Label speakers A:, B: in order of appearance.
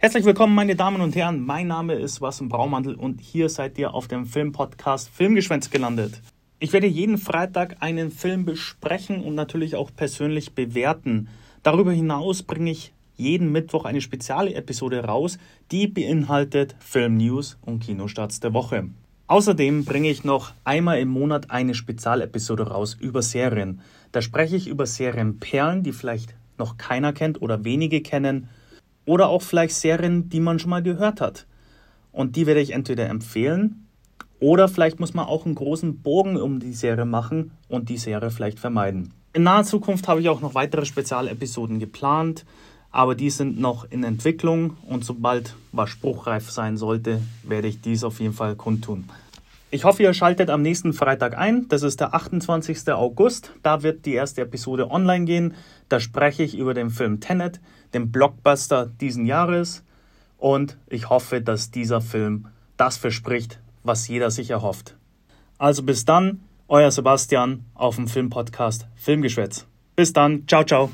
A: Herzlich willkommen, meine Damen und Herren. Mein Name ist Wassen Braumantel und hier seid ihr auf dem Filmpodcast Filmgeschwänz gelandet. Ich werde jeden Freitag einen Film besprechen und natürlich auch persönlich bewerten. Darüber hinaus bringe ich jeden Mittwoch eine spezielle Episode raus, die beinhaltet Filmnews und Kinostarts der Woche. Außerdem bringe ich noch einmal im Monat eine Spezialepisode raus über Serien. Da spreche ich über Serienperlen, die vielleicht noch keiner kennt oder wenige kennen oder auch vielleicht Serien, die man schon mal gehört hat. Und die werde ich entweder empfehlen oder vielleicht muss man auch einen großen Bogen um die Serie machen und die Serie vielleicht vermeiden. In naher Zukunft habe ich auch noch weitere Spezialepisoden geplant, aber die sind noch in Entwicklung und sobald was spruchreif sein sollte, werde ich dies auf jeden Fall kundtun. Ich hoffe, ihr schaltet am nächsten Freitag ein. Das ist der 28. August. Da wird die erste Episode online gehen. Da spreche ich über den Film Tenet, den Blockbuster diesen Jahres. Und ich hoffe, dass dieser Film das verspricht, was jeder sich erhofft. Also bis dann, euer Sebastian auf dem Filmpodcast Filmgeschwätz. Bis dann, ciao, ciao.